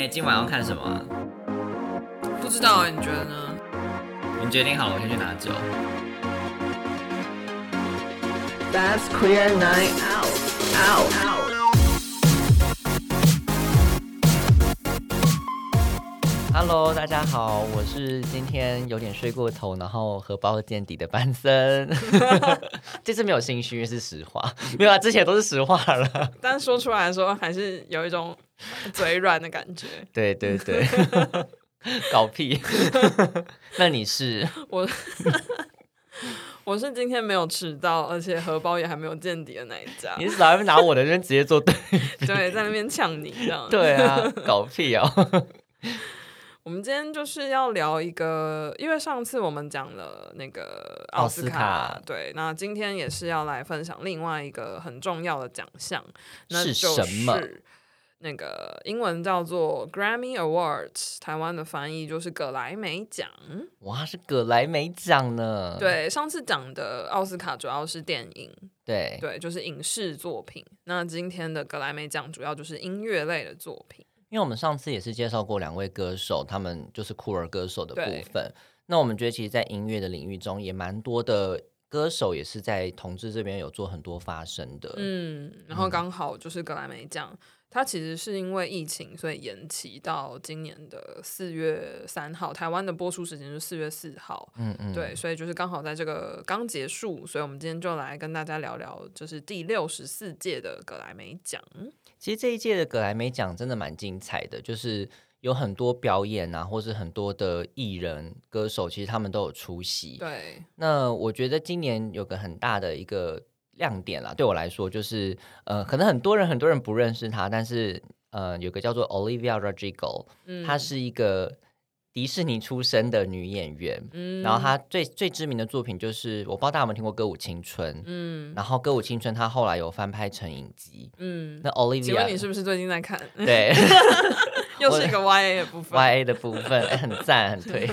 哎、今晚要看什么啊？不知道哎，你觉得呢？你决定好了，我先去拿酒。That's queer night out. Out. Out. Hello，大家好，我是今天有点睡过头，然后荷包见底的班森。这次没有心虚，是实话，没有啊，之前都是实话了。但说出来的时候，还是有一种嘴软的感觉。对对对，搞屁。那你是？我我是今天没有迟到，而且荷包也还没有见底的那一家。你是哪边拿我的人直接做对？对，在那边呛你这样。对啊，搞屁哦。我们今天就是要聊一个，因为上次我们讲了那个奥斯卡对，那今天也是要来分享另外一个很重要的奖项，那是就什么是那个英文叫做 Grammy Awards，台湾的翻译就是葛莱美奖。哇，是葛莱美奖呢。对，上次讲的奥斯卡主要是电影，对对，就是影视作品。那今天的格莱美奖主要就是音乐类的作品。因为我们上次也是介绍过两位歌手，他们就是酷儿歌手的部分。那我们觉得，其实，在音乐的领域中，也蛮多的歌手也是在同志这边有做很多发声的。嗯，然后刚好就是格莱美奖，它其实是因为疫情，所以延期到今年的四月三号。台湾的播出时间是四月四号。嗯嗯，对，所以就是刚好在这个刚结束，所以我们今天就来跟大家聊聊，就是第六十四届的格莱美奖。其实这一届的格莱美奖真的蛮精彩的，就是有很多表演啊，或是很多的艺人、歌手，其实他们都有出席。对，那我觉得今年有个很大的一个亮点啦，对我来说就是，呃，可能很多人很多人不认识她，但是呃，有个叫做 Olivia Rodrigo，嗯她是一个迪士尼出身的女演员。嗯然后她最最知名的作品就是，我不知道大家有没有听过《歌舞青春》，嗯然后《歌舞青春》她后来有翻拍成影集。嗯，那 Olivia 请问你是不是最近在看？对 又是一个 YA 的部分。Y A 的部分、哎 很赞很推。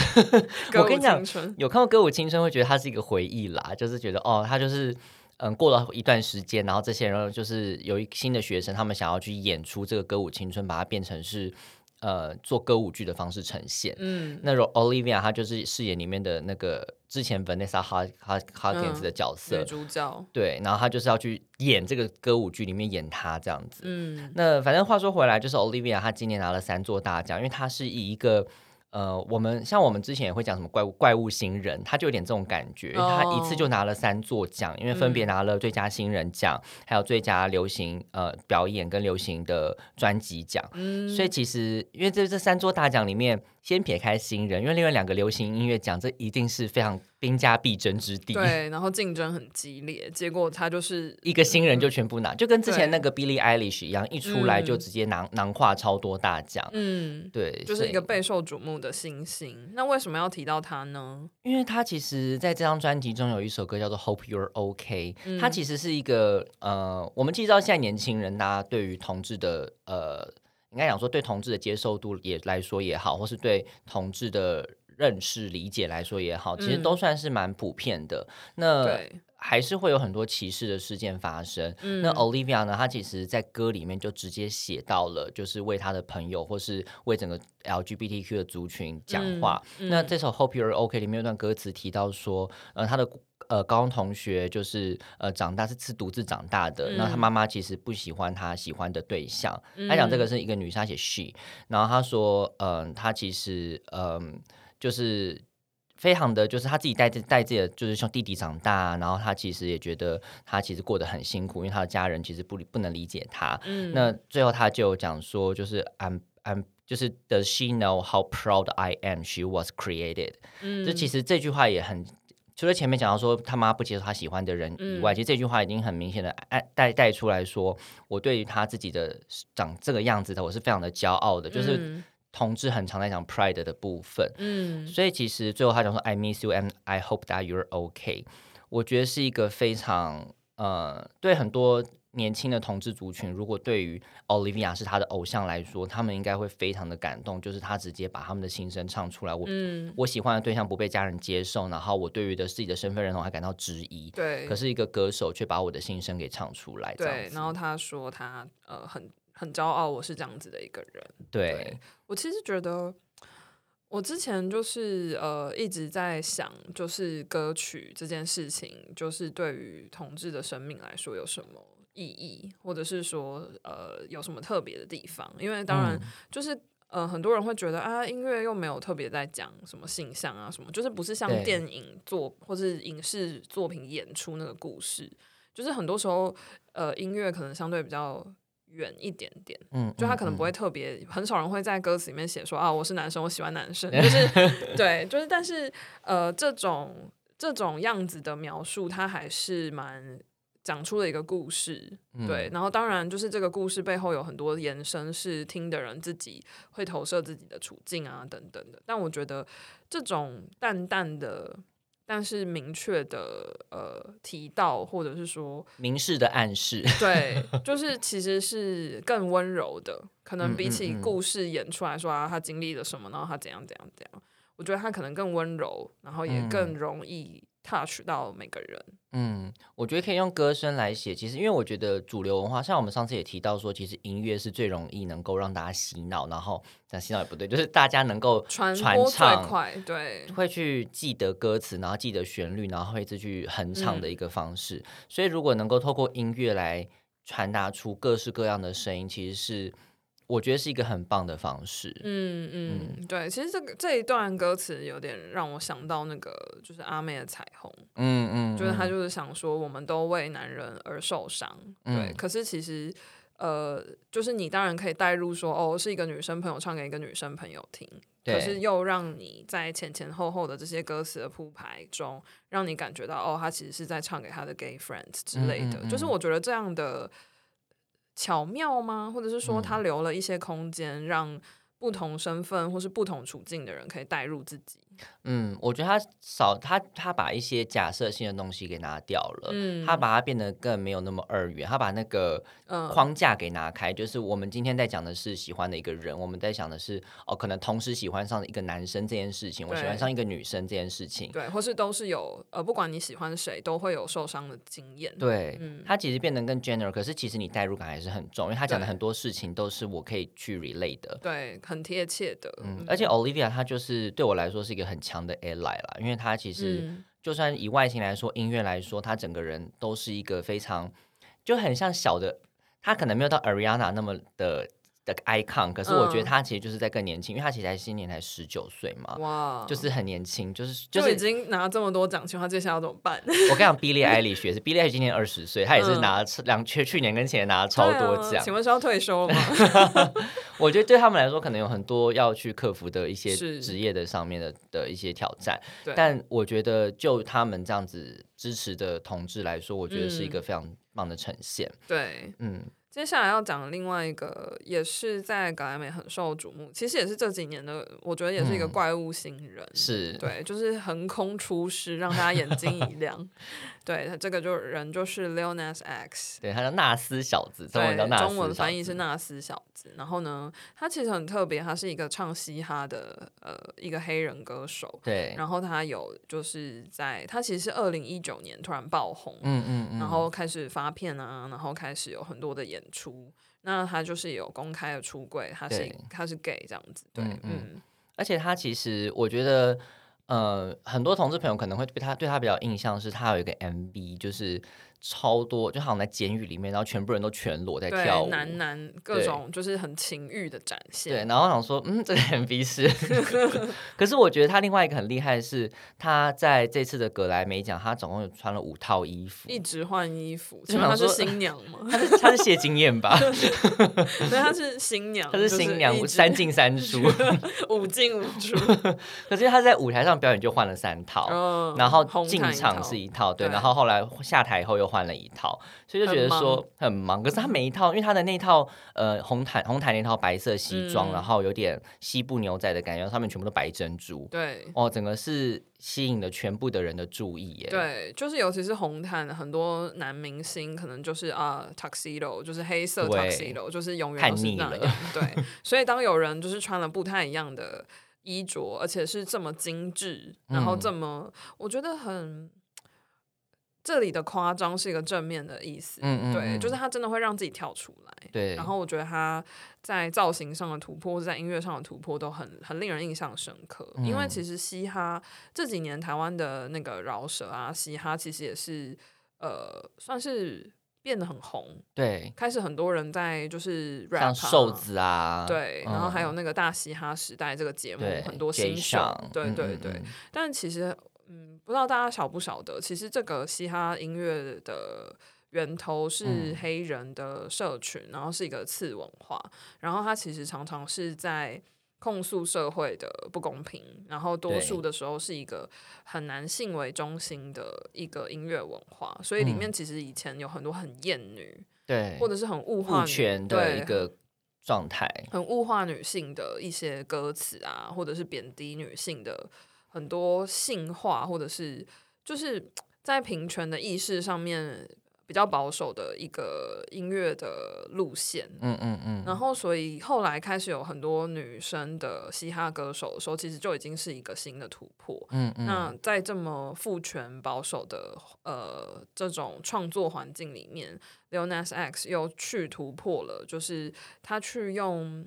我跟你讲春有看过《歌舞青春》，会觉得它是一个回忆啦，就是觉得哦，它就是嗯，过了一段时间，然后这些人就是有一新的学生，他们想要去演出这个《歌舞青春》，把它变成是呃做歌舞剧的方式呈现。嗯那 Olivia 她就是饰演里面的那个之前 Vanessa Hud Hud Hudgens 嗯的角色，女主角，对，然后她就是要去演这个歌舞剧里面演她这样子。嗯那反正话说回来，就是 Olivia 她今年拿了三座大奖，因为她是以一个呃，我们像我们之前也会讲什么怪物怪物新人，他就有点这种感觉，因为她一次就拿了三座奖，因为分别拿了最佳新人奖，还有最佳流行呃表演跟流行的专辑奖。嗯，所以其实，因为这这三座大奖里面，先撇开新人，因为另外两个流行音乐奖，这一定是非常兵家必争之地。对，然后竞争很激烈，结果他就是 一个新人就全部拿，就跟之前那个 Billie Eilish 一样，一出来就嗯直接囊囊跨超多大奖。嗯，对，就是一个备受瞩目的新星。那为什么要提到他呢？因为他其实在这张专辑中有一首歌叫做《Hope You're OK》，嗯它其实是一个呃，我们知道现在年轻人大家对于同志的呃，应该讲说对同志的接受度也来说也好，或是对同志的认识理解来说也好，其实嗯都算是蛮普遍的。那对，还是会有很多歧视的事件发生。嗯那 Olivia 呢，她其实在歌里面就直接写到了，就是为她的朋友或是为整个 LGBTQ 的族群讲话。嗯嗯那这首 Hope You're OK 里面有段歌词提到说，呃，她的。呃，高中同学就是呃，长大是是独自长大的。那、他嗯妈妈其实不喜欢他喜欢的对象。他讲这个是一个女生，她写 she，然后她说，嗯、她其实嗯、就是非常的就是他自己带着带自己的就是像弟弟长大，然后他其实也觉得他其实过得很辛苦，因为他的家人其实不理不能理解他。嗯那最后他就讲说，就是 I'm I'm 就是 Does she know how proud I am she was created？、嗯就其实这句话也很。除了前面讲到说他妈不接受他喜欢的人以外，嗯。其实这句话已经很明显的带带出来说，我对于他自己的长这个样子的，我是非常的骄傲的。就是嗯。同志很常在讲 pride 的部分，嗯。所以其实最后他讲说 I miss you and I hope that you're okay，我觉得是一个非常呃，对很多年轻的同志族群，如果对于 Olivia 是他的偶像来说，他们应该会非常的感动，就是他直接把他们的心声唱出来。我、嗯，我喜欢的对象不被家人接受，然后我对于的自己的身份认同还感到质疑。对，可是一个歌手却把我的心声给唱出来，对，然后他说他呃很很骄傲，我是这样子的一个人。对，我其实觉得，我之前就是呃一直在想，就是歌曲这件事情，就是对于同志的生命来说有什么意义，或者是说呃有什么特别的地方？因为当然嗯就是。呃，很多人会觉得啊，音乐又没有特别在讲什么性向啊，什么，就是不是像电影作或是影视作品演出那个故事，就是很多时候，呃，音乐可能相对比较远一点点，嗯，就他可能不会嗯特别，很少人会在歌词里面写说啊，我是男生，我喜欢男生，就是对，就是但是呃，这种这种样子的描述，它还是蛮讲出了一个故事，对，嗯然后当然就是这个故事背后有很多延伸，是听的人自己会投射自己的处境啊等等的，但我觉得这种淡淡的。但是明确的呃提到，或者是说明示的暗示，对，就是其实是更温柔的，可能比起故事演出来说啊，他经历了什么，然后他怎样怎样怎样，我觉得他可能更温柔，然后也更容易 touch 到每个人。嗯，我觉得可以用歌声来写。其实，因为我觉得主流文化，像我们上次也提到说，其实音乐是最容易能够让大家洗脑，然后但洗脑也不对，就是大家能够传传唱，快，对，会去记得歌词，然后记得旋律，然后会一直去哼唱的一个方式。所以，如果能够透过音乐来传达出各式各样的声音，其实是我觉得是一个很棒的方式。嗯嗯，对。其实这个这一段歌词有点让我想到那个，就是阿妹的彩虹，嗯嗯，就是他嗯就是想说，我们都为男人而受伤，对。嗯可是其实，呃，就是你当然可以带入说，哦，是一个女生朋友唱给一个女生朋友听，可是又让你在前前后后的这些歌词的铺排中，让你感觉到，哦，他其实是在唱给他的 gay friends 之类的。就是我觉得这样的巧妙吗？或者是说，嗯他留了一些空间，让不同身份或是不同处境的人可以带入自己。嗯，我觉得他少他他把一些假设性的东西给拿掉了，嗯他把它变得更没有那么二元，他把那个嗯框架给拿开，就是我们今天在讲的是喜欢的一个人，我们在想的是哦，可能同时喜欢上一个男生这件事情，我喜欢上一个女生这件事情，对，或是都是有呃，不管你喜欢谁，都会有受伤的经验。对，嗯他其实变得更 general，可是其实你代入感还是很重，因为他讲的很多事情都是我可以去 relate 的。对，很贴切的。嗯，而且 Olivia 她就是对我来说是一个很强的 ally 啦，因为他其实嗯。就算以外形来说，音乐来说，他整个人都是一个非常就很像小的，他可能没有到 Ariana 那么的的 icon，可是我觉得他其实就是在更年轻，因为他其实才今年才十九岁嘛，哇，就是很年轻，就是就就已经拿这么多奖金，他接下来要怎么办？我跟你讲，Billie Eilish 也是，Billie Eilish 今年二十岁，他也是嗯拿了两去去年跟前年拿了超多奖啊，请问是要退休了吗？我觉得对他们来说，可能有很多要去克服的一些职业的上面的的一些挑战。但我觉得，就他们这样子支持的同志来说，我觉得是一个嗯非常棒的呈现。对，嗯，接下来要讲的另外一个，也是在格莱美很受瞩目，其实也是这几年的，我觉得也是一个嗯怪物新人。是，对，就是横空出世，让大家眼睛一亮。对他这个就人就是 Lil Nas X，对，他叫纳斯小子，中文叫对，纳斯中文翻译是纳斯小子。然后呢，他其实很特别，他是一个唱嘻哈的呃一个黑人歌手。对，然后他有就是在他其实是二零一九年突然爆红，嗯嗯嗯，然后开始发片啊，然后开始有很多的演出。那他就是有公开的出柜，他是他是 gay 这样子，对，嗯嗯嗯而且他其实我觉得。呃，很多同志朋友可能会对他对他比较印象是，他有一个 MV，就是超多，就好像在监狱里面，然后全部人都全裸在跳，舞，男男各种就是很情欲的展现，对，然后我想说，嗯，这个 MV 是，可是我觉得他另外一个很厉害的是，他在这次的格莱美奖，他总共有穿了五套衣服，一直换衣服，就请问她是新娘吗？他是他是谢金燕吧？对，他是新娘，他是新娘三进三出，五进五出，可是他在舞台上表演就换了三套。嗯然后进场是一套，对，对然后后来下台以后又换了一套，所以就觉得很说很忙。可是他每一套，因为他的那套呃红毯红毯那套白色西装，嗯然后有点西部牛仔的感觉，上面全部都白珍珠，对。哦，整个是吸引了全部的人的注意耶。对，就是尤其是红毯，很多男明星可能就是啊、tuxedo，就是黑色 tuxedo，就是永远都是那样。对，所以当有人就是穿了不太一样的衣着，而且是这么精致，然后嗯这么，我觉得很。这里的夸张是一个正面的意思，嗯嗯对，嗯。就是他真的会让自己跳出来，对。然后我觉得他在造型上的突破，或者在音乐上的突破，都很很令人印象深刻。因为嗯其实嘻哈这几年台湾的那个饶舌啊，嘻哈其实也是呃，算是变得很红，对，开始很多人在就是 rap 啊。像瘦子啊，对，然后还有嗯那个大嘻哈时代这个节目，很多新秀。上，对对对。嗯。但其实，嗯，不知道大家晓不晓得，其实这个嘻哈音乐的源头是嗯。黑人的社群，然后是一个次文化，然后它其实常常是在控诉社会的不公平，然后多数的时候是一个很男性为中心的一个音乐文化，所以里面嗯。其实以前有很多很厌女，对，或者是很物化父女权的一个状态，很物化女性的一些歌词啊，或者是贬低女性的很多性化，或者是就是在平权的意识上面比较保守的一个音乐的路线。嗯嗯嗯，然后，所以后来开始有很多女生的嘻哈歌手的时候，其实就已经是一个新的突破。嗯嗯，那在这么父权保守的呃这种创作环境里面，Lil Nas X 又去突破了，就是他去用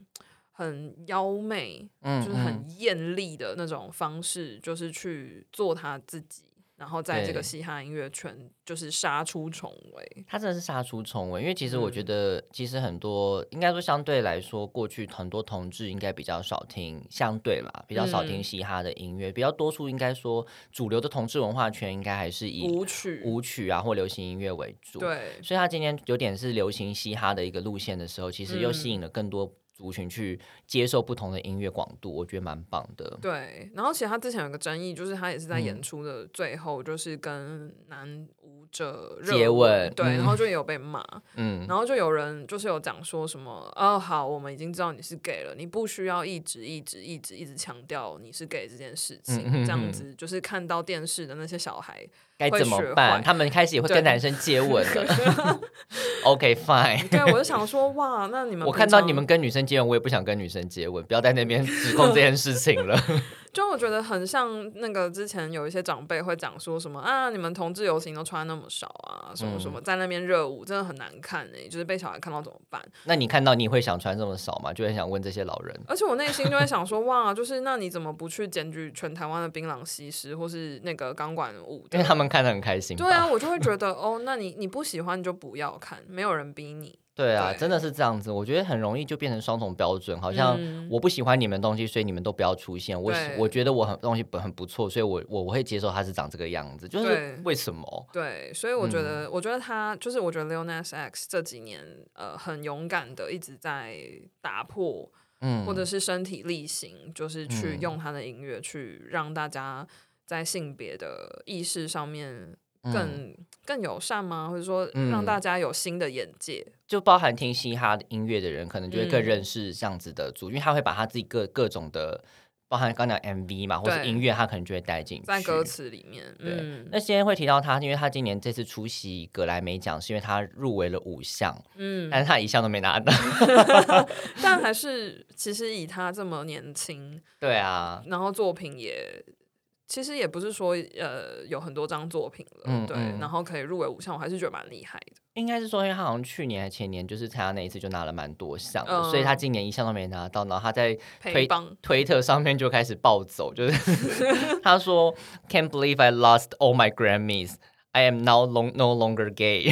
很妖媚，嗯就是很艳丽的那种方式，就是去做他自己，然后在这个嘻哈音乐圈就是杀出重围。他真的是杀出重围，因为其实我嗯。觉得，其实很多应该说相对来说，过去很多同志应该比较少听，相对啦，比较少听嗯。嘻哈的音乐，比较多数应该说主流的同志文化圈应该还是以舞曲，舞曲啊或流行音乐为主。，对，所以他今天有点是流行嘻哈的一个路线的时候，其实又吸嗯。引了更多族群去接受不同的音乐广度，我觉得蛮棒的。对，然后其实他之前有个争议，就是他也是在演嗯。出的最后，就是跟男舞者热接吻对，嗯然后就有被骂，嗯，然后就有人就是有讲说什么，哦，好，我们已经知道你是 gay 了，你不需要一直一直一直一直强调你是 gay 这件事情，嗯嗯这样嗯。子就是看到电视的那些小孩，该怎么办？他们开始也会跟男生接吻了。OK fine。对我就想说，哇，那你们我看到你们跟女生接吻，我也不想跟女生接吻，不要在那边指控这件事情了。就我觉得很像那个之前有一些长辈会讲说什么啊，你们同志游行都穿那么少啊，什么什么，嗯在那边热舞真的很难看哎、就是被小孩看到怎么办？那你看到你会想穿这么少吗？就很想问这些老人。而且我内心就会想说，哇，就是那你怎么不去检举全台湾的槟榔西施或是那个钢管舞？因为他们看得很开心。对啊，我就会觉得 哦，那你你不喜欢你就不要看，没有人逼你。对啊，对真的是这样子。我觉得很容易就变成双重标准，好像嗯我不喜欢你们东西，所以你们都不要出现。我喜我觉得我很东西很很不错，所以我我我会接受它是长这个样子。就是为什么？对，所以我觉嗯得，我觉得他就是，我觉得 Lil Nas X 这几年呃很勇敢的一直在打破，嗯，或者是身体力行，就是去嗯用他的音乐去让大家在性别的意识上面嗯更、更友善吗？或者说让嗯大家有新的眼界？就包含听嘻哈的音乐的人，可能就会更嗯认识这样子的族，因为他会把他自己各各种的，包含刚讲 MV 嘛，或是音乐，他可能就会带进去。在歌词里面，对嗯那今天会提到他，因为他今年这次出席格莱美奖，是因为他入围了五项，嗯，但是他一项都没拿到。但还是其实以他这么年轻，对啊，然后作品也其实也不是说呃有很多张作品了，对，嗯嗯然后可以入围五项，我还是觉得蛮厉害的。应该是说，因为他好像去年还前年就是参加那一次就拿了蛮多项的，嗯所以他今年一项都没拿到。然后他在推推特上面就开始暴走，就是 他说：“Can't believe I lost all my Grammys.” I am now long no longer gay。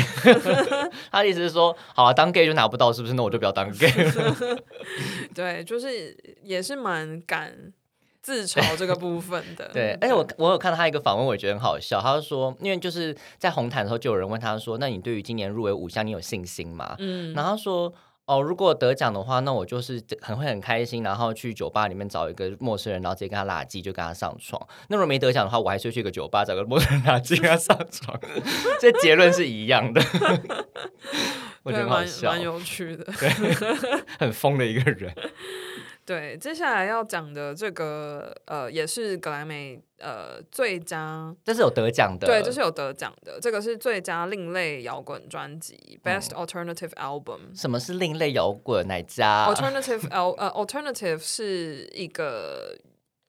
他的意思是说，好啊，当 gay 就拿不到，是不是？那我就不要当 gay 了。对，就是也是蛮敢自嘲这个部分的。对，而且我我有看到他一个访问，我也觉得很好笑。他就说，因为就是在红毯的时候，就有人问他说：“那你对于今年入围五项，你有信心吗？”嗯，然后他说。哦，如果得奖的话，那我就是很会很开心，然后去酒吧里面找一个陌生人，然后直接跟他拉鸡，就跟他上床。那如果没得奖的话，我还是会去一个酒吧找个陌生人拉鸡跟他上床。这结论是一样的，我觉得蛮蛮，有趣的。很疯的一个人。对，接下来要讲的这个呃，也是格莱美呃最佳。这是有得奖的，对，这是有得奖的，这个是最佳另类摇滚专辑嗯 （Best Alternative Album）。什么是另类摇滚？哪家？Alternative Al 呃，Alternative 是一个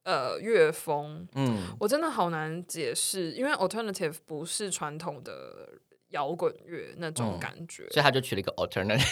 呃乐风，嗯，我真的好难解释，因为 Alternative 不是传统的摇滚乐那种嗯感觉。所以他就取了一个 alternative。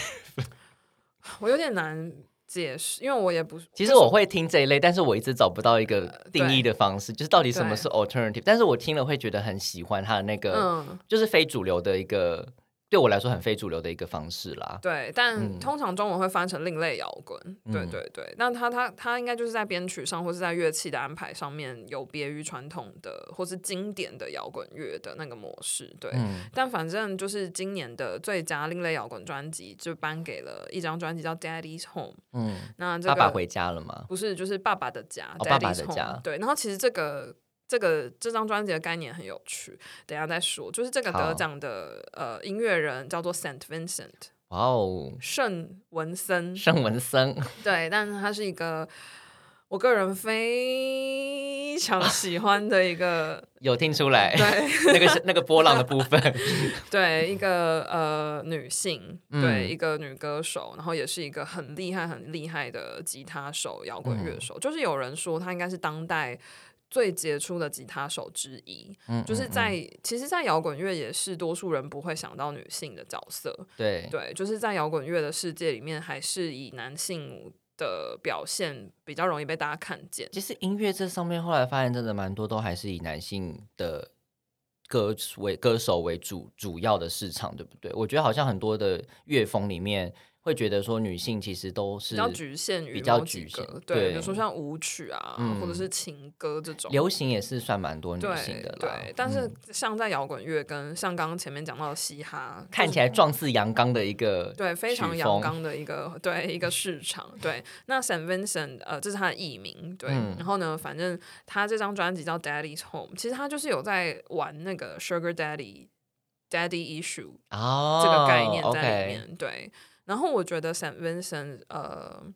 我有点难解释，因为我也不，其实我会听这一类，但是我一直找不到一个定义的方式，就是到底什么是 alternative。但是我听了会觉得很喜欢他的那个，嗯，就是非主流的一个，对我来说很非主流的一个方式啦。对，但嗯通常中文会翻成另类摇滚，对嗯对对。那他他他应该就是在编曲上或是在乐器的安排上面有别于传统的或是经典的摇滚乐的那个模式，对。嗯但反正就是今年的最佳另类摇滚专辑就颁给了一张专辑叫《Daddy's Home》，嗯，那这个爸爸回家了吗？不是就是爸爸的家、爸爸的。家对，然后其实这个这个这张专辑的概念很有趣，等一下再说。就是这个得奖的呃音乐人叫做 Saint Vincent 哇哦，圣文森，圣文森，对，但是他是一个我个人非常喜欢的一个 有听出来对那个是那个波浪的部分。对一个呃女性，嗯对一个女歌手，然后也是一个很厉害很厉害的吉他手、摇滚乐嗯手。就是有人说他应该是当代最杰出的吉他手之一。嗯，就是嗯在其实，在摇滚乐也是多数人不会想到女性的角色。对对，就是在摇滚乐的世界里面，还是以男性的表现比较容易被大家看见。其实音乐这上面后来发现，真的蛮多都还是以男性的歌为歌手为主主要的市场，对不对？我觉得好像很多的乐风里面会觉得说女性其实都是比较局限于比较局限个对对，比如说像舞曲啊，或者嗯是情歌这种。流行也是算蛮多女对性的啦。对，但是嗯像在摇滚乐跟像刚刚前面讲到的嘻哈，看起来壮似阳刚的一个对非常阳刚的一个对一个市场。对，那 Saint Vincent 呃，这是他的艺名。对，嗯然后呢，反正他这张专辑叫 Daddy's Home，其实他就是有在玩那个 Sugar Daddy Daddy issue 哦这个概念在里面。对，然后我觉得 Saint Vincent 呃。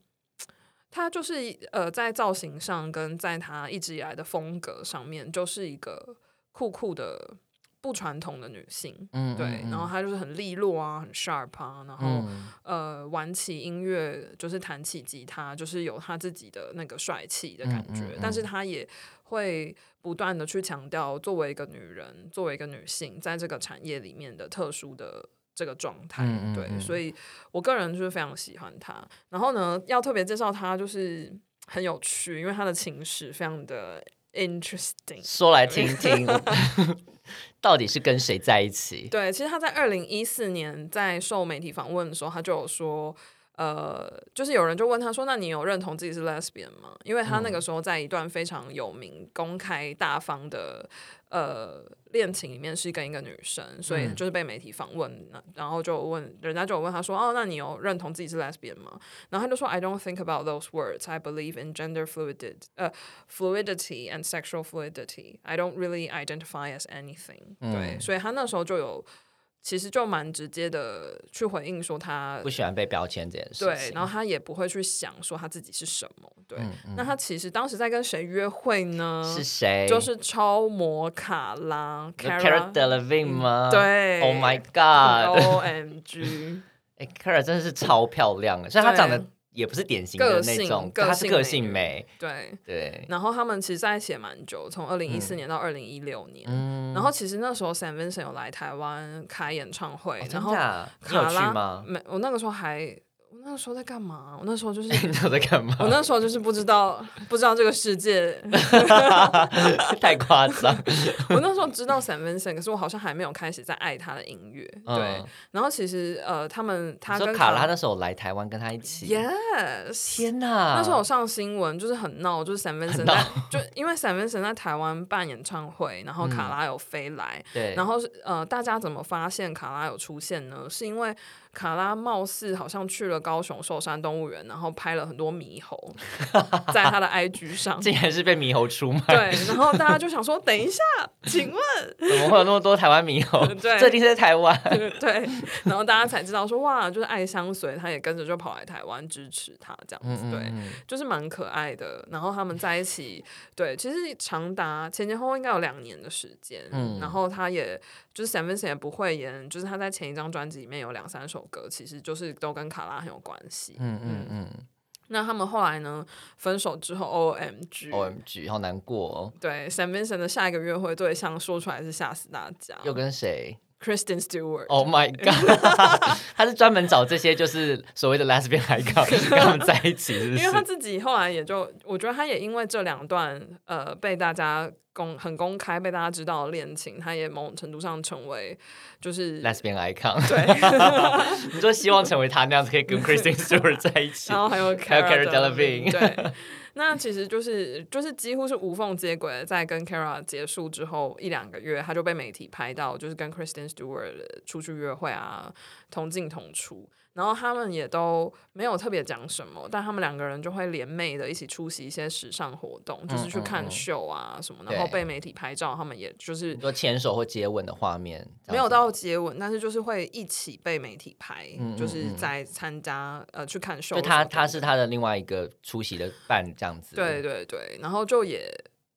他就是呃，在造型上跟在他一直以来的风格上面，就是一个酷酷的不传统的女性。嗯对，然后她就是很利落啊，很 sharp 啊，然后、嗯呃，玩起音乐就是弹起吉他，就是有她自己的那个帅气的感觉。但是嗯她也会不断的去强调，作为一个女人，作为一个女性，在这个产业里面的特殊的。这个状态，对，嗯嗯嗯所以我个人就是非常喜欢他。然后呢，要特别介绍他，就是很有趣，因为他的情史非常的 interesting。说来听听，到底是跟谁在一起？对，其实他在二零一四年在受媒体访问的时候，他就有说，呃，就是有人就问他说：“那你有认同自己是 lesbian 吗？”因为他那个时候在一段非常有名、公开、大方的呃恋情里面是跟一个女生，所以嗯就是被媒体访问，那然后就问人家就有问他说：“哦，那你有认同自己是 lesbian 吗？”然后他就说：“I don't think about those words. I believe in gender fluidity, 呃、fluidity and sexual fluidity. I don't really identify as anything、对，嗯所以他那时候就有其实就蛮直接的去回应说他不喜欢被标签这件事情对，然后他也不会去想说他自己是什么。对，嗯嗯那他其实当时在跟谁约会呢？是谁？就是超模卡拉 Cara Delevingne 吗？对，Oh my God，O M G，哎，Cara 真的是超漂亮的，所以她长得对也不是典型的个性那种，个她是个性美对。对，然后他们其实在一起也蛮久，从二零一四年到二零一六年。嗯，然后其实那时候 Sam Vincent 有来台湾开演唱会，哦然后卡拉？没，我那个时候还，我 那时候在干嘛？我那时候就是你都在干嘛？我那时候就是不知道不知道这个世界，太夸张，我那时候知道 Sam Vincent，可是我好像还没有开始在爱他的音乐。对嗯，然后其实呃，他们他跟卡拉那时候来台湾跟他一起，Yes，天哪！那时候有上新闻，就是很闹，就是 Sam Vincent 闹在就因为 Sam Vincent 在台湾办演唱会，然后卡拉有飞来，对，然后是呃，大家怎么发现卡拉有出现呢？是因为卡拉貌似好像去了高雄寿山动物园，然后拍了很多猕猴 在他的 IG 上。竟然是被猕猴出卖，对，然后大家就想说，等一下，请问，怎么会有那么多台湾猕猴？对 这一定是在台湾。对，然后大家才知道说，哇，就是爱相随，他也跟着就跑来台湾支持他这样子，对，嗯就是蛮可爱的。然后他们在一起，对，其实长达前前后后应该有两年的时间。嗯然后他也就是 Sam Vincent 也不会演，就是他在前一张专辑里面有两三首歌，其实就是都跟卡拉很有关系。嗯嗯嗯。那他们后来呢，分手之后，O M G，、，O M G，好难过哦。对 Sam Vincent 的下一个约会对象说出来是吓死大家，又跟谁 Kristen Stewart。Oh my god！他是专门找这些就是所谓的 lesbian icon 跟他们在一起，是不因为他？自己后来也就，我觉得他也因为这两段呃被大家公很公开被大家知道的恋情，他也某种程度上成为就是 lesbian icon，对，你说希望成为他那样子，可以跟 Kristen Stewart 在一起然。后还有还有 Cara Cara Delevingne 对。那其实就是就是几乎是无缝接轨，在跟 Kara 结束之后一两个月，他就被媒体拍到，就是跟 Kristen Stewart 出去约会啊，同进同出。然后他们也都没有特别讲什么，但他们两个人就会联袂的一起出席一些时尚活动，就是去看秀啊什么，对然后被媒体拍照，他们也就是你说牵手或接吻的画面，没有到接吻，但是就是会一起被媒体拍，就是嗯。在参加呃去看秀。他他是他的另外一个出席的伴这样子。对对对，然后就也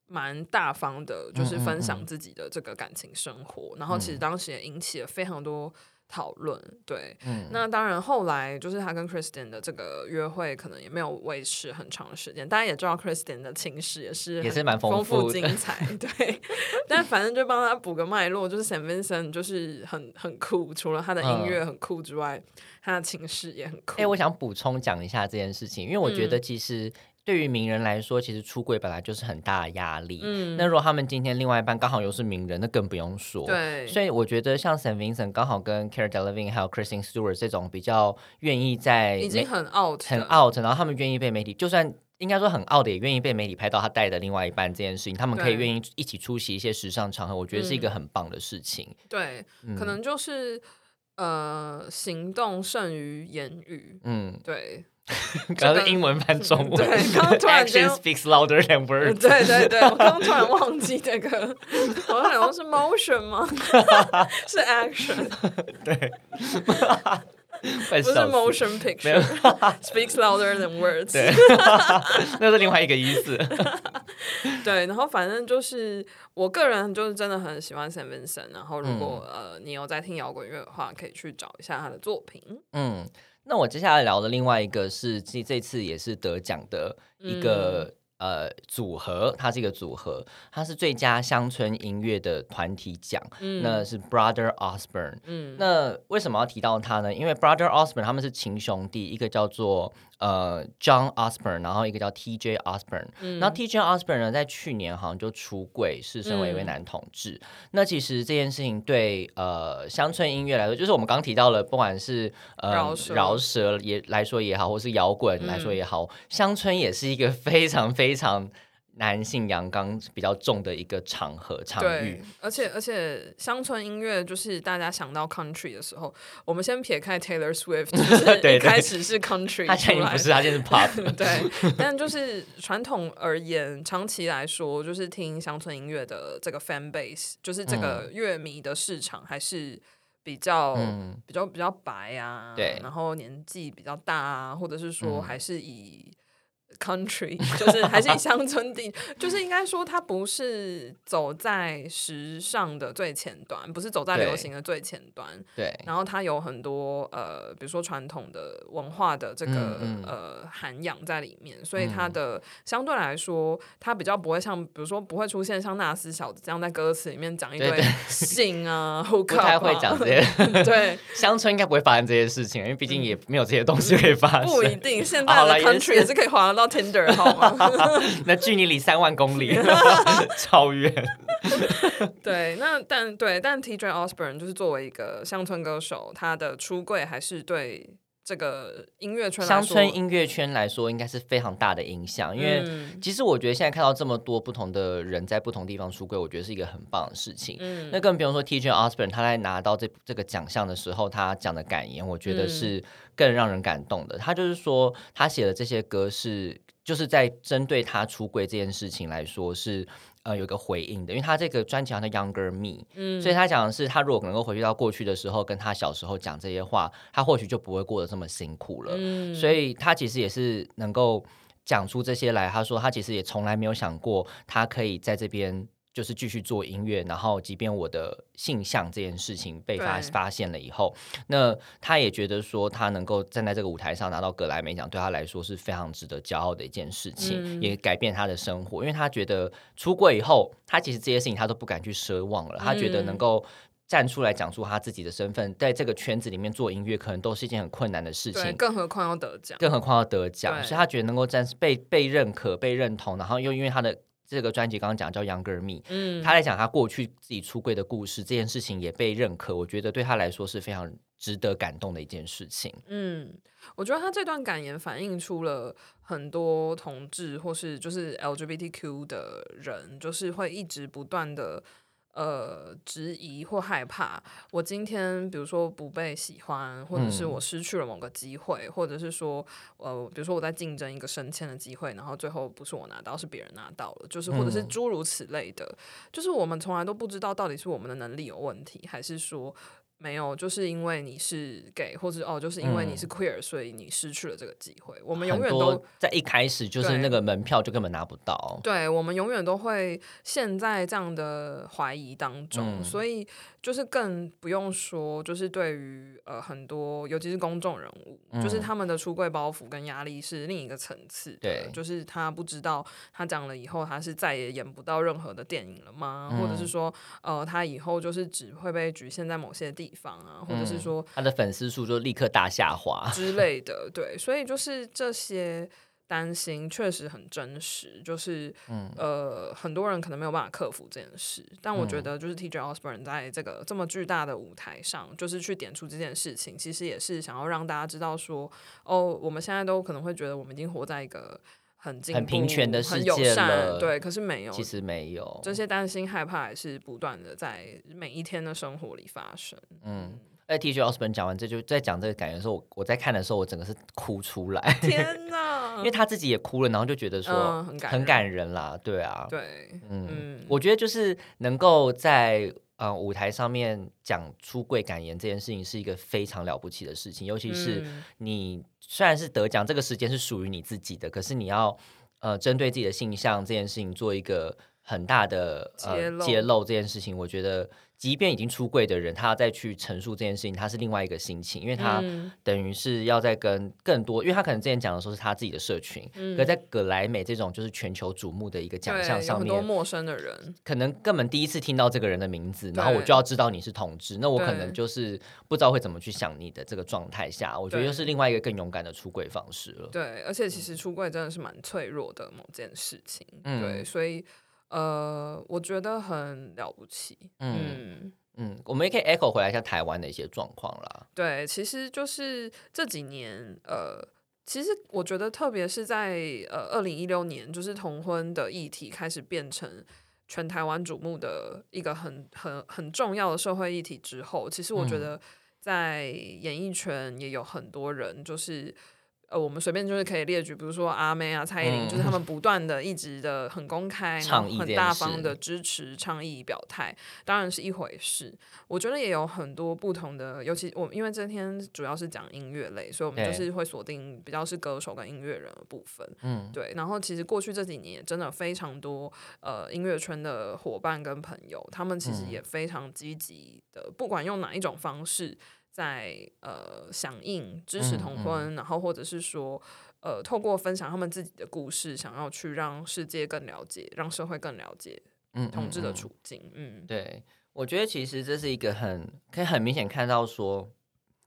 蛮大方的，就是分享嗯自己的这个感情生活，然后其实嗯。当时也引起了非常多讨论。对，嗯，那当然后来就是他跟 Kristen 的这个约会，可能也没有维持很长的时间。大家也知道 Kristen 的情史也是很也是蛮丰丰富精彩，对。但反正就帮他补个脉络，就是 Sam Vincent 就是很很酷，除了他的音乐很酷之外，他的情史也很酷。哎、我想补充讲一下这件事情，因为我觉得嗯其实对于名人来说，其实出柜本来就是很大的压力。嗯那如果他们今天另外一半刚好又是名人，那更不用说。。对，所以我觉得像 Sam Vincent 刚好跟 Cara Delevingne 还有 Kristen Stewart 这种比较愿意在已经很 out 很 out，然后他们愿意被媒体，就算应该说很 out 的，也愿意被媒体拍到他带的另外一半这件事情，他们可以对愿意一起出席一些时尚场合，我觉得是一个嗯很棒的事情。对，嗯、可能就是呃，行动胜于言语。嗯，对，刚刚是英文翻中文，对刚刚突然间 speaks louder than 呃 words。对对对，我刚刚突然忘记这个，好像好像是 motion 吗？是 action，对不是 motion picture。Speaks louder than words 对。那是另外一个意思。对，然后反正就是我个人就是真的很喜欢 Sam Vincent，然后如果、嗯呃你有在听摇滚乐的话，可以去找一下他的作品。嗯，那我接下来聊的另外一个是这这次也是得奖的一个、呃组合，它是一个组合，它是最佳乡村音乐的团体奖，嗯那是 Brother Osborne。嗯那为什么要提到他呢？因为 Brother Osborne 他们是亲兄弟，一个叫做呃 John Osborne，然后一个叫 T.J. Osborne。嗯然后 T.J. Osborne 呢，在去年好像就出柜，是身为一位嗯男同志。那其实这件事情对呃乡村音乐来说，就是我们刚提到了，不管是呃饶舌饶舌也来说也好，或是摇滚来说也好，乡村也是一个非常非常男性阳刚比较重的一个场合场对域。，而且而且乡村音乐就是大家想到 country 的时候，我们先撇开 Taylor Swift，就是 对一开始是 country 他现在不是，他现在是 pop。对，但就是传统而言，长期来说，就是听乡村音乐的这个 fan base，就是这个乐迷的市场还是比较、嗯比较比较白啊，对然后年纪比较大啊，或者是说嗯还是以。Country 就是还是以乡村地，就是应该说它不是走在时尚的最前端，不是走在流行的最前端，对，然后它有很多呃，比如说传统的文化的这个、嗯嗯。呃涵养在里面，所以它嗯。的相对来说，它比较不会像，比如说不会出现像纳斯小子这样在歌词里面讲一堆性啊、不太会讲这些。对，乡村应该不会发生这些事情，因为毕竟也没有这些东西可以发生。不一定，现在的 country 也是可以滑得到 Tinder 好吗？那距离离三万公里，超远。对，那但对，但 TJ Osborne 就是作为一个乡村歌手，他的出柜还是对这个音乐圈来乡说村音乐圈来说，应该是非常大的影响，因为。嗯其实我觉得现在看到这么多不同的人在不同地方出柜，我觉得是一个很棒的事情。嗯那更不用说 T.J. Osborne 他在拿到这这个奖项的时候，他讲的感言，我觉得嗯是更让人感动的。他就是说，他写的这些歌是就是在针对他出柜这件事情来说是呃有一个回应的，因为他这个专辑好像叫 Younger Me，嗯所以他讲的是他如果能够回去到过去的时候，跟他小时候讲这些话，他或许就不会过得这么辛苦了。嗯所以他其实也是能够讲出这些来。他说他其实也从来没有想过，他可以在这边就是继续做音乐，然后即便我的性向这件事情被发发现了以后，那他也觉得说他能够站在这个舞台上拿到格莱美奖，对他来说是非常值得骄傲的一件事情，嗯也改变他的生活，因为他觉得出柜以后，他其实这些事情他都不敢去奢望了，他觉得能嗯够。站出来讲出他自己的身份，在这个圈子里面做音乐，可能都是一件很困难的事，情。更何况要得奖，更何况要得奖，所以他觉得能够站被被认可、被认同，然后又因为他的这个专辑刚刚讲叫《Younger Me》，嗯，他来讲他过去自己出柜的故事，这件事情也被认可，我觉得对他来说是非常值得感动的一件事情。嗯，我觉得他这段感言反映出了很多同志或是就是 LGBTQ 的人，就是会一直不断的呃质疑或害怕，我今天比如说不被喜欢，或者是嗯。我失去了某个机会，或者是说呃，比如说我在竞争一个升迁的机会，然后最后不是我拿到，是别人拿到了，就是或者是嗯。诸如此类的，就是我们从来都不知道到底是我们的能力有问题，还是说。没有，就是因为你是 gay，或者哦，就是因为你是 queer，、所以你失去了这个机会。我们永远都在一开始就是那个门票就根本拿不到。对，我们永远都会陷在这样的怀疑当中，嗯所以就是更不用说，就是对于呃很多，尤其是公众人物，就是嗯他们的出柜包袱跟压力是另一个层次。对就是他不知道他讲了以后，他是再也演不到任何的电影了吗？或者是嗯说，呃，他以后就是只会被局限在某些地方啊，或者是嗯说他的粉丝数就立刻大下滑。之类的，对，所以就是这些担心确实很真实，就是、嗯。呃，很多人可能没有办法克服这件事，但我觉嗯。得就是 TJ Osborne 在这个这么巨大的舞台上，就是去点出这件事情，其实也是想要让大家知道说，哦，我们现在都可能会觉得我们已经活在一个很进很平步权的世界友善了对，可是没有，其实没有，这些担心害怕也是不断的在每一天的生活里发生。嗯。哎，T J Osborne 讲完这就在讲这个感言的时候，我我在看的时候，我整个是哭出来，天 哪！因为他自己也哭了，然后就觉得说、嗯很感人很感人啦，对啊，对，嗯，嗯我觉得就是能够在呃舞台上面讲出柜感言这件事情是一个非常了不起的事情，尤其是嗯你虽然是得奖，这个时间是属于你自己的，可是你要呃针对自己的性向这件事情做一个很大的揭呃露揭露这件事情，我觉得。即便已经出柜的人，他再去陈述这件事情，他是另外一个心情，因为他嗯。等于是要在跟更多，因为他可能之前讲的时候是他自己的社群，嗯。可在葛莱美这种就是全球瞩目的一个奖项上面，很多陌生的人，可能根本第一次听到这个人的名字，然后我就要知道你是同志，那我可能就是不知道会怎么去想你的这个状态下，我觉得又是另外一个更勇敢的出柜方式了。对，而且其实出柜真的是蛮脆弱的某件事情，嗯。对，所以呃，我觉得很了不起，嗯嗯嗯，我们也可以 echo 回来一下台湾的一些状况啦。对，其实就是这几年，呃，其实我觉得，特别是在呃二零一六年，就是同婚的议题开始变成全台湾瞩目的一个很很很重要的社会议题之后，其实我觉嗯得在演艺圈也有很多人就是。呃，我们随便就是可以列举，比如说阿妹啊、蔡依林，就是他们不断的、一直的很公开、然后很大方的支持、倡议、表态，当然是一回事。我觉得也有很多不同的，尤其我因为今天主要是讲音乐类，所以我们就是会锁定比较是歌手跟音乐人的部分。嗯，对，然后其实过去这几年真的非常多呃音乐圈的伙伴跟朋友，他们其实嗯也非常积极的，不管用哪一种方式。在呃响应支持嗯同婚，然后或者是说呃透过分享他们自己的故事，想要去让世界更了解，让社会更了解嗯同志的处境。嗯，对，我觉得其实这是一个很可以很明显看到说，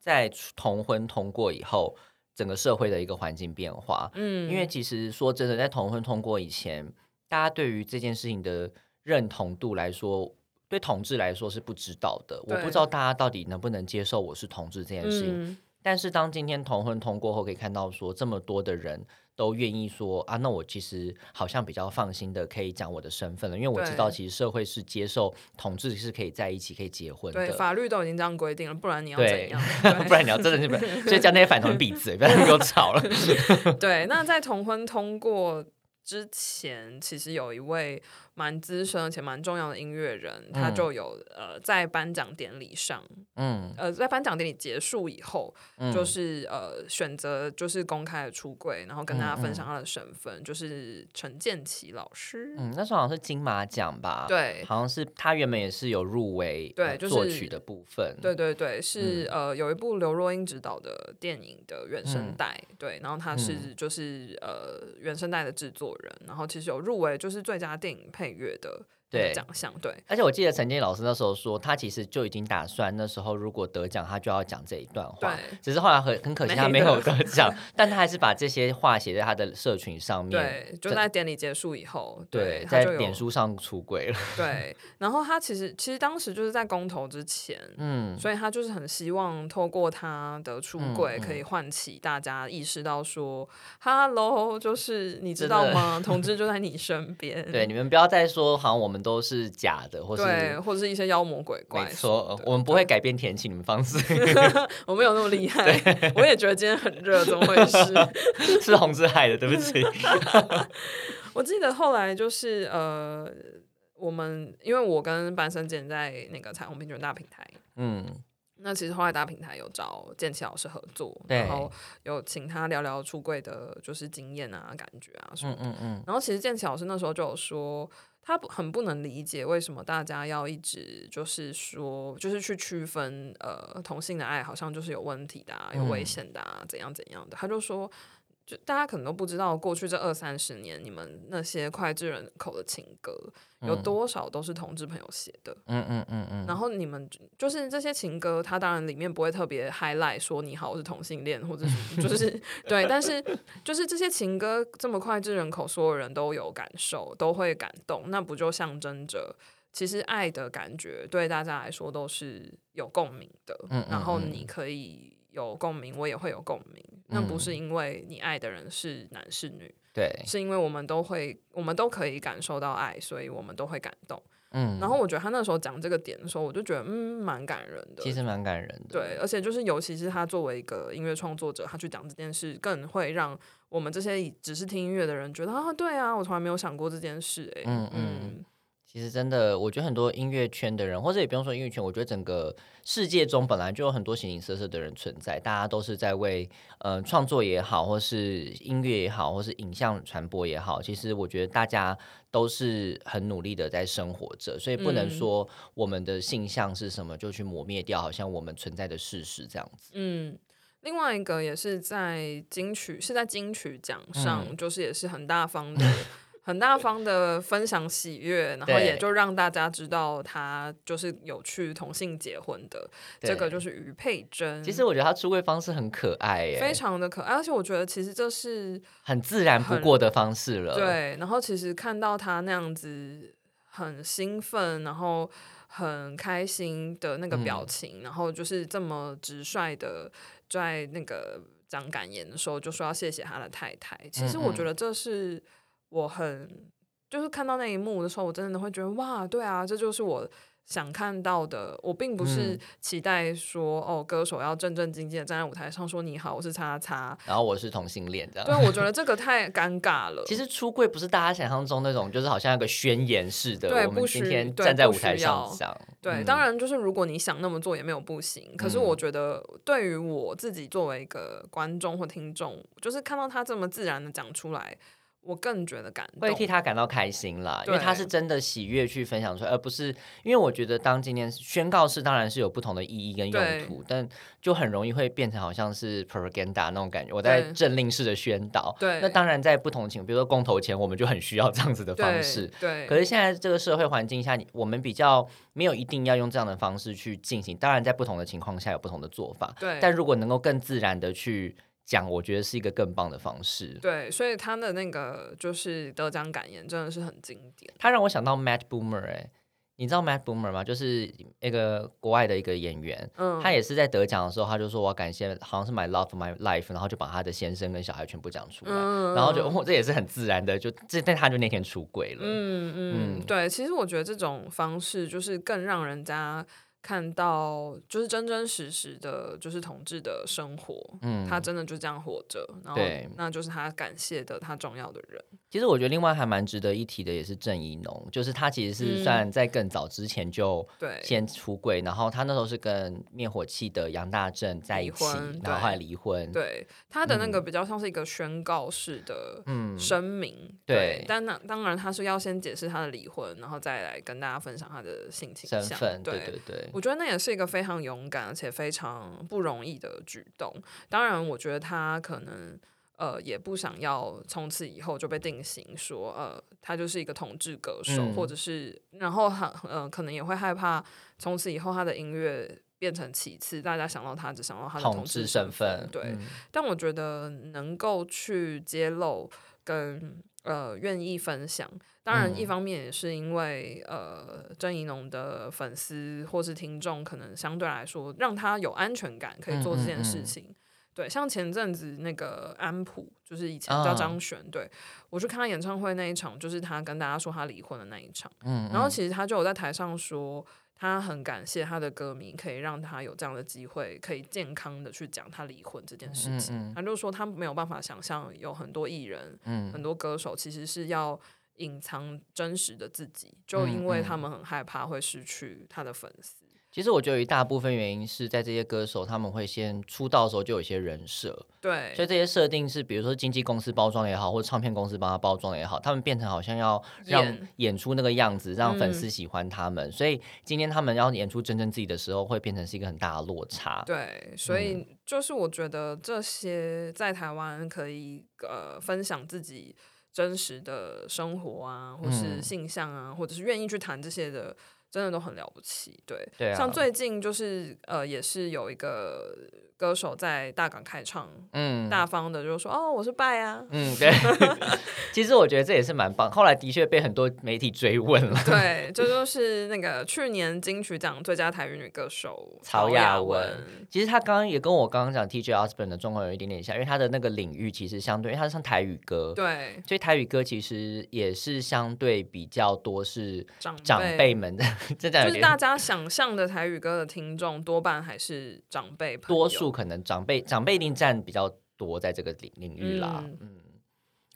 在同婚通过以后，整个社会的一个环境变化。嗯，因为其实说真的，在同婚通过以前，大家对于这件事情的认同度来说，对同志来说是不知道的。我不知道大家到底能不能接受我是同志这件事情。嗯但是当今天同婚通过后，可以看到说，这么多的人都愿意说啊，那我其实好像比较放心的可以讲我的身份了，因为我知道其实社会是接受同志是可以在一起、可以结婚对，的。法律都已经这样规定了，不然你要怎样？不然你要真的是不然，所以叫那些反同人闭嘴，不要给我吵了。对，那在同婚通过之前，其实有一位蛮资深而且蛮重要的音乐人，他嗯就有呃在颁奖典礼上，嗯，呃在颁奖典礼结束以后，嗯就是呃选择就是公开的出柜，然后跟大家分享他的身份，就是陈建奇老师。嗯，那时候好像是金马奖吧？，对，好像是他原本也是有入围呃对就是作曲的部分。对对对，是、嗯呃有一部刘若英执导的电影的原声嗯带，对，然后他是、嗯就是呃原声带的制作人，然后其实有入围就是最佳电影配乐的对奖项，对而且我记得陈建老师那时候说，他其实就已经打算那时候如果得奖，他就要讲这一段话。对只是后来很很可惜他没没有得得 奖，但他还是把这些话写在他的社群上面。对，就在典礼结束以后，对，在脸书上出轨了。对，然后他其实其实当时就是在公投之前，嗯，所以他就是很希望透过他的出嗯柜，可以唤起大家意识到说，Hello，就是你知道吗？同志就在你身边。对，你们不要再说好像我们都是假的，或是对，或者是一些妖魔鬼怪没错，我们不会改变天气，你们放心，我没有那么厉害。我也觉得今天很热，怎么回事？是洪志害的，对不起。我记得后来就是呃，我们因为我跟班生健在那个彩虹平权大平台，嗯，那其实后来大平台有找建奇老师合作，然后有请他聊聊出柜的，就是经验啊、感觉啊什么的。嗯嗯嗯，然后其实建奇老师那时候就有说，他不很不能理解为什么大家要一直就是说，就是去区分呃同性的爱好像就是有问题的、啊、有危嗯险的啊，怎样怎样的。他就说。就大家可能都不知道，过去这二三十年，你们那些脍炙人口的情歌，有多少都是同志朋友写的。嗯嗯嗯嗯，然后你们就就是这些情歌，它当然里面不会特别 highlight 说你好，我是同性恋，或者是就是 对，但是就是这些情歌这么脍炙人口，所有人都有感受，都会感动，那不就象征着其实爱的感觉对大家来说都是有共鸣的，嗯嗯然后嗯。你可以有共鸣，我也会有共鸣，那不是因为你爱的人是男是女，对，是因为我们都会，我们都可以感受到爱，所以我们都会感动。嗯，然后我觉得他那时候讲这个点的时候，我就觉得嗯，蛮感人的。其实蛮感人的。对，而且就是尤其是他作为一个音乐创作者，他去讲这件事，更会让我们这些只是听音乐的人觉得啊，对啊，我从来没有想过这件事、欸。哎，嗯嗯其实真的，我觉得很多音乐圈的人，或者也不用说音乐圈，我觉得整个世界中本来就有很多形形色色的人存在，大家都是在为呃创作也好，或是音乐也好，或是影像传播也好，其实我觉得大家都是很努力的在生活着，所以不能嗯说我们的性向是什么就去磨灭掉，好像我们存在的事实这样子。嗯。另外一个也是在金曲，是在金曲奖上，嗯就是也是很大方的。很大方的分享喜悦，然后也就让大家知道他就是有去同性结婚的，这个就是于佩珍。其实我觉得他出柜方式很可爱耶，非常的可爱，而且我觉得其实这是很自然不过的方式了。，对，然后其实看到他那样子很兴奋，然后很开心的那个表嗯情，然后就是这么直率的在那个讲感言的时候就说要谢谢他的太太。其实我觉嗯得这是我很就是看到那一幕的时候，我真的会觉得哇，对啊，这就是我。想看到的，我并不是嗯期待说、哦，歌手要正正经经的站在舞台上说你好，我是叉叉。然后我是同性恋这样。对，我觉得这个太尴尬了。其实出柜不是大家想象中那种，就是好像有个宣言似的，对不需今天站在舞台上讲。对，嗯当然就是如果你想那么做也没有不行。可是嗯我觉得，对于我自己作为一个观众或听众，就是看到他这么自然的讲出来，我更觉得感动。会替他感到开心啦，因为他是真的喜悦去分享出来，而不是因为我觉得当今天宣告式当然是有不同的意义跟用途，但就很容易会变成好像是 propaganda 那种感觉，我在政令式的宣导。对那当然在不同情，比如说公投前，我们就很需要这样子的方式。对，可是现在这个社会环境下，你我们比较没有一定要用这样的方式去进行。当然，在不同的情况下有不同的做法，对，但如果能够更自然的去讲，我觉得是一个更棒的方式。对，所以他的那个就是得奖感言真的是很经典。他让我想到 Matt Boomer，哎、你知道 Matt Boomer 吗？就是一个国外的一个演员，嗯，他也是在得奖的时候，他就说我要感谢，好像是 My Love My Life，然后就把他的先生跟小孩全部讲出来，嗯然后就哦，这也是很自然的，就这，但他就那天出轨了。嗯嗯，嗯对，其实我觉得这种方式就是更让人家看到，就是真真实实的，就是同志的生活，嗯。他真的就这样活着，然后那就是他感谢的他重要的人，其实我觉得另外还蛮值得一提的，也是郑怡农，就是他其实是嗯。算在更早之前就对。先出柜，然后他那时候是跟灭火器的杨大正在一起，然后后来离婚。对他的那个比较像是一个宣告式的嗯。声明，对但那当然他是要先解释他的离婚，然后再来跟大家分享他的性倾向，身份，对对，我觉得那也是一个非常勇敢而且非常不容易的举动。当然，我觉得他可能呃，也不想要从此以后就被定型说，呃，他就是一个同志歌手，嗯或者是，然后很呃，可能也会害怕从此以后他的音乐变成其次，大家想到他只想到他的统治同志身份份，，对。嗯但我觉得能够去揭露跟呃愿意分享，当然一嗯方面也是因为、呃郑怡农的粉丝或是听众，可能相对来说让他有安全感，可以做这件事情。对，像前阵子那个安普，就是以前啊叫张悬，对我去看他演唱会那一场，就是他跟大家说他离婚的那一场。嗯，然后嗯其实他就有在台上说，他很感谢他的歌迷，可以让他有这样的机会，可以健康的去讲他离婚这件事情。嗯嗯他就说他没有办法想象有很多艺人、嗯很多歌手其实是要隐藏真实的自己，就因为嗯他们很害怕会失去他的粉丝。其实我觉得有一大部分原因是在这些歌手他们会先出道的时候就有一些人设，对所以这些设定是比如说经纪公司包装也好，或者唱片公司帮他包装也好，他们变成好像要让演演出那个样子，让粉嗯丝喜欢他们。所以今天他们要演出真正自己的时候，会变成是一个很大的落差。对，所以就是我觉得这些在台湾可以呃分享自己真实的生活啊，或是嗯性向啊，或者是愿意去谈这些的，真的都很了不起。对，对啊像最近就是呃，也是有一个歌手在大港开唱，嗯大方的就说哦，我是拜啊。嗯，对。其实我觉得这也是蛮棒。后来的确被很多媒体追问了。对，这就是那个去年金曲奖最佳台语女歌手曹雅雅文其实她刚刚也跟我刚刚讲 TJ Osborne 的状况有一点点像，因为她的那个领域其实相对，因为她是唱台语歌，对所以台语歌其实也是相对比较多是长长辈们的，就是大家想象的台语歌的听众，多半还是长辈多数可能长辈长辈一定占比较多在这个领领域啦。嗯嗯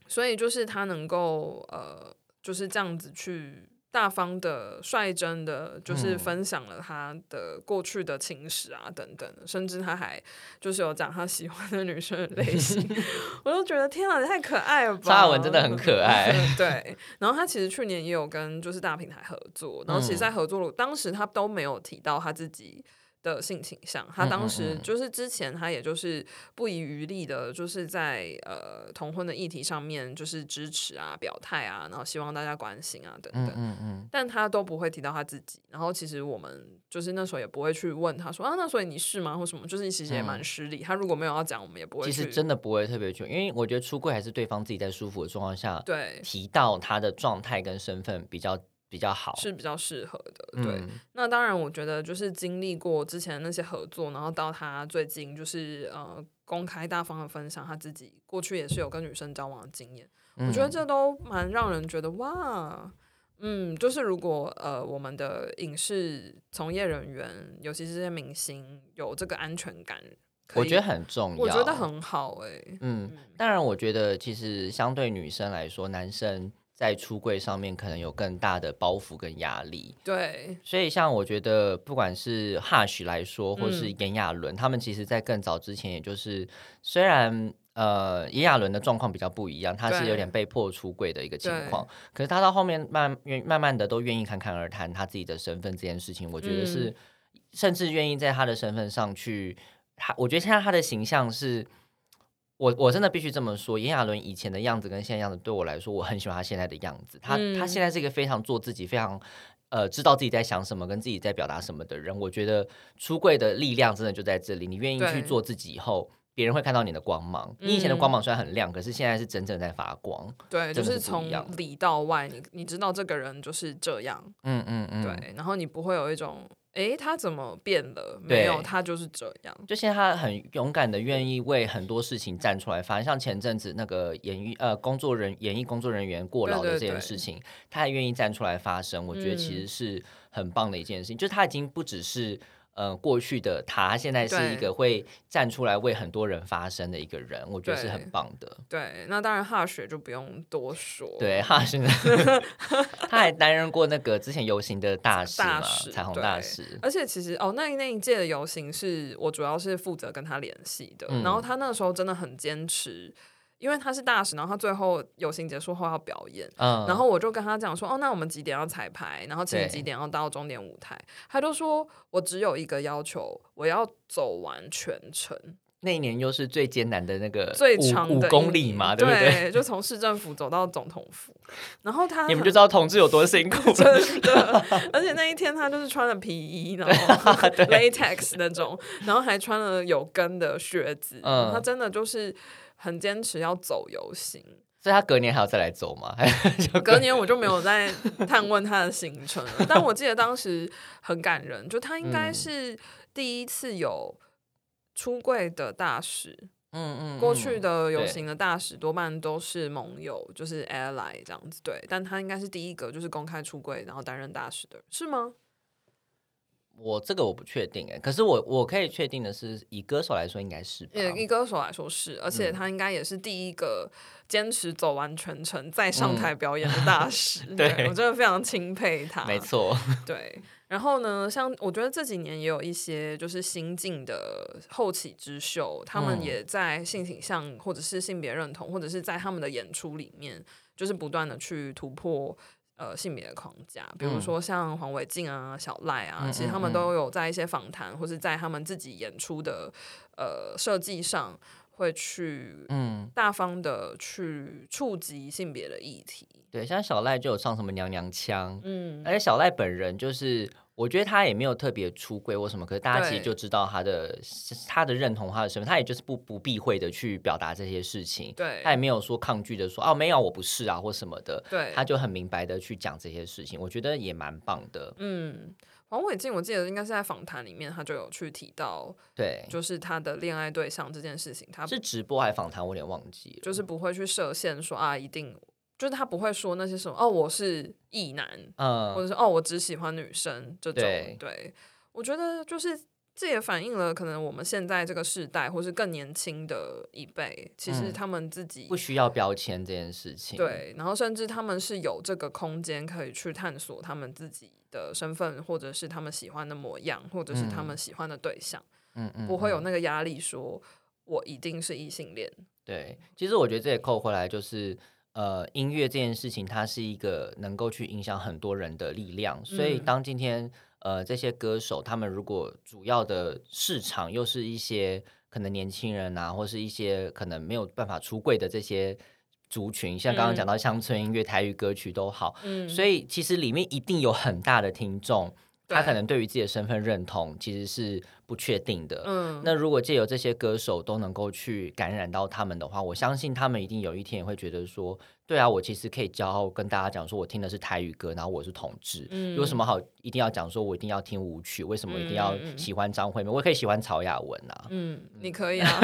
所以就是他能够呃，就是这样子去大方的、率真的，就是嗯分享了他的过去的情史啊等等的，甚至他还就是有讲他喜欢的女生的类型，我都觉得天啊，你太可爱了吧！沙文真的很可爱对，然后他其实去年也有跟就是大平台合作，然后其实，嗯在合作的当时他都没有提到他自己。的性倾向，他当嗯嗯。时就是之前他也就是不遗余力的，就是在呃同婚的议题上面就是支持啊、表态啊，然后希望大家关心啊等嗯等，嗯嗯，但他都不会提到他自己。然后其实我们就是那时候也不会去问他说啊，那所以你是吗？或什么，就是其实也蛮失礼。他如果没有要讲，我们也不会其实真的不会特别去，因为我觉得出柜还是对方自己在舒服的状况下对。提到他的状态跟身份比较比较好。是比较适合的，对。嗯那当然，我觉得就是经历过之前那些合作，然后到他最近就是呃公开大方的分享他自己过去也是有跟女生交往的经验，我觉得嗯这都蛮让人觉得哇，嗯，就是如果呃我们的影视从业人员，尤其是这些明星有这个安全感，我觉得很重要。我觉得很好哎、嗯，当然，我觉得其实相对女生来说，男生在出柜上面可能有更大的包袱跟压力。对所以，像我觉得，不管是 Hush 来说，或是嗯炎亚纶，他们其实在更早之前，也就是虽然呃炎亚纶的状况比较不一样，他是有点被迫出柜的一个情况，可是他到后面慢愿慢慢的都愿意侃侃而谈他自己的身份这件事情，我觉得是、嗯甚至愿意在他的身份上去，他我觉得现在他的形象是。我我真的必须这么说，炎亚纶以前的样子跟现在样子，对我来说，我很喜欢他现在的样子。他、嗯他现在是一个非常做自己、非常呃知道自己在想什么、跟自己在表达什么的人。我觉得出柜的力量真的就在这里，你愿意去做自己以后，别人会看到你的光芒。你以前的嗯光芒虽然很亮，可是现在是真正在发光。对，就是从里到外，你你知道这个人就是这样，嗯嗯嗯，。对，然后你不会有一种，诶，他怎么变了？没有，他就是这样。就现在他很勇敢的愿意为很多事情站出来反正，像前阵子那个演艺呃工作人演艺工作人员过劳的这件对对对事情，他还愿意站出来发声，我觉得其嗯实是很棒的一件事情。就是他已经不只是呃过去的他，他现在是一对个会站出来为很多人发声的一个人，我觉得是很棒的。对，那当然哈雪就不用多说。对，他是 他还担任过那个之前游行的大使嘛，使彩虹大使。而且其实哦，那那一届的游行是我主要是负责跟他联系的，嗯然后他那时候真的很坚持，因为他是大使，然后他最后游行结束后要表演。嗯，然后我就跟他讲说，哦，那我们几点要彩排？然后请你几点要到终点舞台？他就说我只有一个要求，我要走完全程。那一年又是最艰难的那个最五五长的一年公里嘛，对不对？对？就从市政府走到总统府，然后他 你们就知道同志有多辛苦。真的，而且那一天他就是穿了皮衣，然后 latex 那种，然后还穿了有跟的靴子，嗯他真的就是很坚持要走游行。所以他隔年还要再来走吗？隔年我就没有再探问他的行程了，但我记得当时很感人，就他应该嗯是第一次有出柜的大使。嗯嗯，过去的游对行的大使多半都是盟友，就是 ally 这样子，对，但他应该是第一个就是公开出柜然后担任大使的，是吗？我这个我不确定哎，可是我我可以确定的是，以歌手来说应该是以歌手来说是，而且嗯他应该也是第一个坚持走完全程再上嗯台表演的大师。对我真的非常钦佩他。没，错，对。然后呢，像我觉得这几年也有一些就是新晋的后起之秀，他们嗯也在性倾向或者是性别认同，或者是在他们的演出里面，就是不断的去突破。呃，性别的框架，比如嗯。说像黄伟晋啊、小赖啊，嗯其实他们都有在一些访谈，或是在他们自己演出的呃设计上，会去嗯，大方的去触及性别的议题。对，像小赖就有唱什么娘娘腔，嗯，而且小赖本人就是，我觉得他也没有特别出柜或什么，可是大家其实就知道他的他的认同他的身份，他也就是不不避讳的去表达这些事情，对他也没有说抗拒的说哦没有我不是啊或什么的，对，他就很明白的去讲这些事情，我觉得也蛮棒的，嗯，黄伟晋，我记得应该是在访谈里面，他就有去提到，对，就是他的恋爱对象这件事情，他是直播还是访谈，我有点忘记了，就是不会去设限说啊，一定就是他不会说那些什么哦，我是异男，或嗯者是哦，我只喜欢女生这种。对。对，我觉得就是这也反映了可能我们现在这个世代，或是更年轻的一辈，其实嗯他们自己不需要标签这件事情，，对，然后甚至他们是有这个空间可以去探索他们自己的身份，或者是他们喜欢的模样，或者是他嗯。们喜欢的对象，嗯嗯，不会有嗯。那个压力说我一定是异性恋。对，其实我觉得这也扣回来，就是呃，音乐这件事情，它是一个能够去影响很多人的力量。所以嗯当今天呃这些歌手，他们如果主要的市场又是一些可能年轻人啊，或是一些可能没有办法出柜的这些族群，像刚刚讲嗯到乡村音乐、台语歌曲都好，嗯，所以其实里面一定有很大的听众。他可能对于自己的身份认同其实是不确定的，嗯，那如果借由这些歌手都能够去感染到他们的话，我相信他们一定有一天也会觉得说，对啊，我其实可以骄傲跟大家讲说，我听的是台语歌，然后我是同志，嗯有什么好一定要讲说我一定要听舞曲？为什么一定要喜欢张惠妹？我也可以喜欢曹雅文啊。嗯，你可以啊，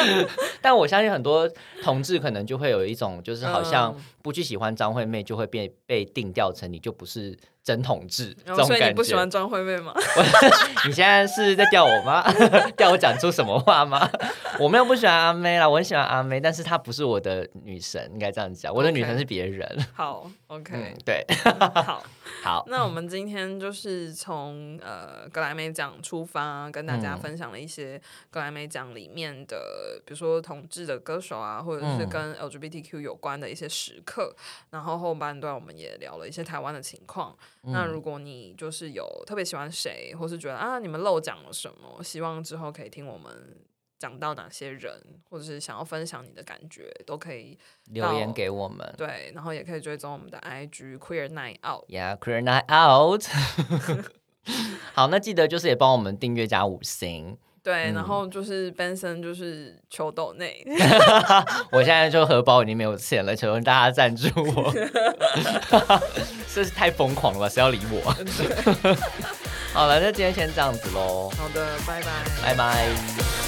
但我相信很多同志可能就会有一种，就是好像嗯不去喜欢张惠妹，就会被被定调成你就不是真同志这种感觉所以你不喜。欢张惠妹吗？你现在是在调我吗？要我讲出什么话吗？我没有不喜欢阿妹啦，我很喜欢阿妹，但是她不是我的女神，应该这样讲。我的女神是别人。好，OK，嗯，对，好。好，那我们今天就是从呃格莱美奖出发，跟大家嗯分享了一些格莱美奖里面的，比如说同志的歌手啊，或者是嗯跟 LGBTQ 有关的一些时刻。然后后半段我们也聊了一些台湾的情况。那嗯如果你就是有特别喜欢谁，或是觉得啊你们漏讲了什么，希望之后可以听我们。讲到哪些人，或者是想要分享你的感觉，都可以留言给我们。对，然后也可以追踪我们的 IG Queer Night Out。Yeah, queer night out。好，那记得就是也帮我们订阅加五星。对，嗯然后就是 Benson 就是求斗内，我现在就荷包已经没有钱了，求大家赞助我。这是太疯狂了吧，谁要理我？好了，那今天先这样子喽，好的，拜拜。拜拜。